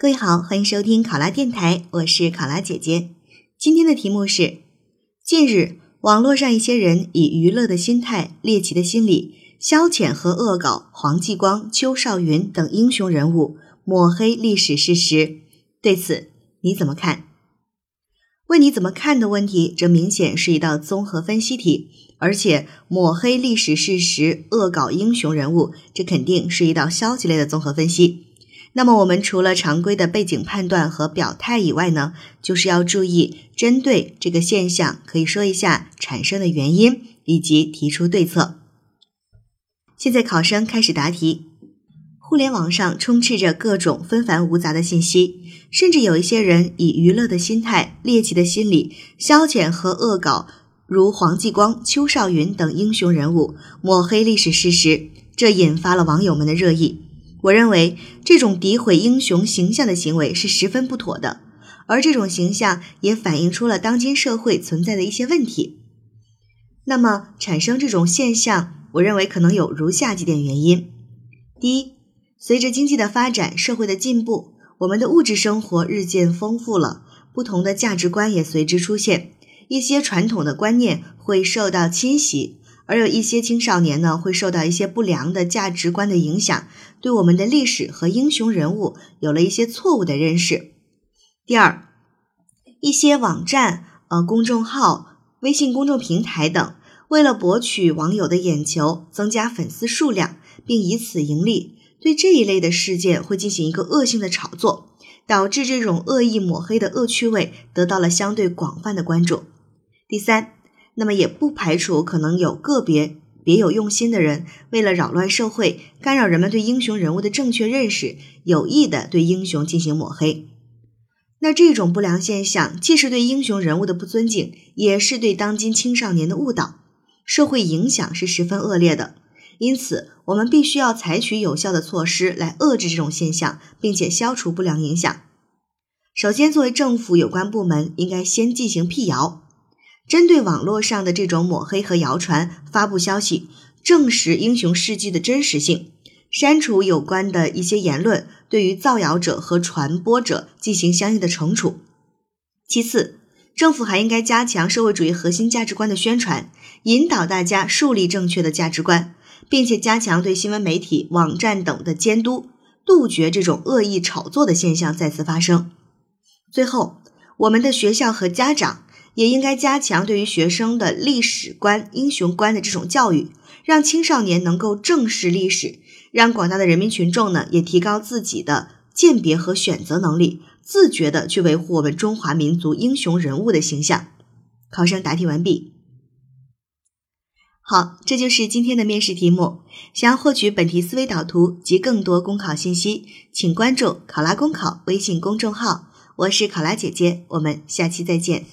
各位好，欢迎收听考拉电台，我是考拉姐姐。今天的题目是：近日，网络上一些人以娱乐的心态、猎奇的心理，消遣和恶搞黄继光、邱少云等英雄人物，抹黑历史事实。对此你怎么看？问你怎么看的问题，这明显是一道综合分析题，而且抹黑历史事实、恶搞英雄人物，这肯定是一道消极类的综合分析。那么我们除了常规的背景判断和表态以外呢，就是要注意针对这个现象，可以说一下产生的原因以及提出对策。现在考生开始答题。互联网上充斥着各种纷繁无杂的信息，甚至有一些人以娱乐的心态、猎奇的心理，消遣和恶搞如黄继光、邱少云等英雄人物，抹黑历史事实，这引发了网友们的热议。我认为这种诋毁英雄形象的行为是十分不妥的，而这种形象也反映出了当今社会存在的一些问题。那么，产生这种现象，我认为可能有如下几点原因：第一，随着经济的发展、社会的进步，我们的物质生活日渐丰富了，不同的价值观也随之出现，一些传统的观念会受到侵袭。而有一些青少年呢，会受到一些不良的价值观的影响，对我们的历史和英雄人物有了一些错误的认识。第二，一些网站、呃公众号、微信公众平台等，为了博取网友的眼球，增加粉丝数量，并以此盈利，对这一类的事件会进行一个恶性的炒作，导致这种恶意抹黑的恶趣味得到了相对广泛的关注。第三。那么也不排除可能有个别别有用心的人，为了扰乱社会，干扰人们对英雄人物的正确认识，有意的对英雄进行抹黑。那这种不良现象，既是对英雄人物的不尊敬，也是对当今青少年的误导，社会影响是十分恶劣的。因此，我们必须要采取有效的措施来遏制这种现象，并且消除不良影响。首先，作为政府有关部门，应该先进行辟谣。针对网络上的这种抹黑和谣传，发布消息，证实英雄事迹的真实性，删除有关的一些言论，对于造谣者和传播者进行相应的惩处。其次，政府还应该加强社会主义核心价值观的宣传，引导大家树立正确的价值观，并且加强对新闻媒体、网站等的监督，杜绝这种恶意炒作的现象再次发生。最后，我们的学校和家长。也应该加强对于学生的历史观、英雄观的这种教育，让青少年能够正视历史，让广大的人民群众呢也提高自己的鉴别和选择能力，自觉的去维护我们中华民族英雄人物的形象。考生答题完毕。好，这就是今天的面试题目。想要获取本题思维导图及更多公考信息，请关注“考拉公考”微信公众号。我是考拉姐姐，我们下期再见。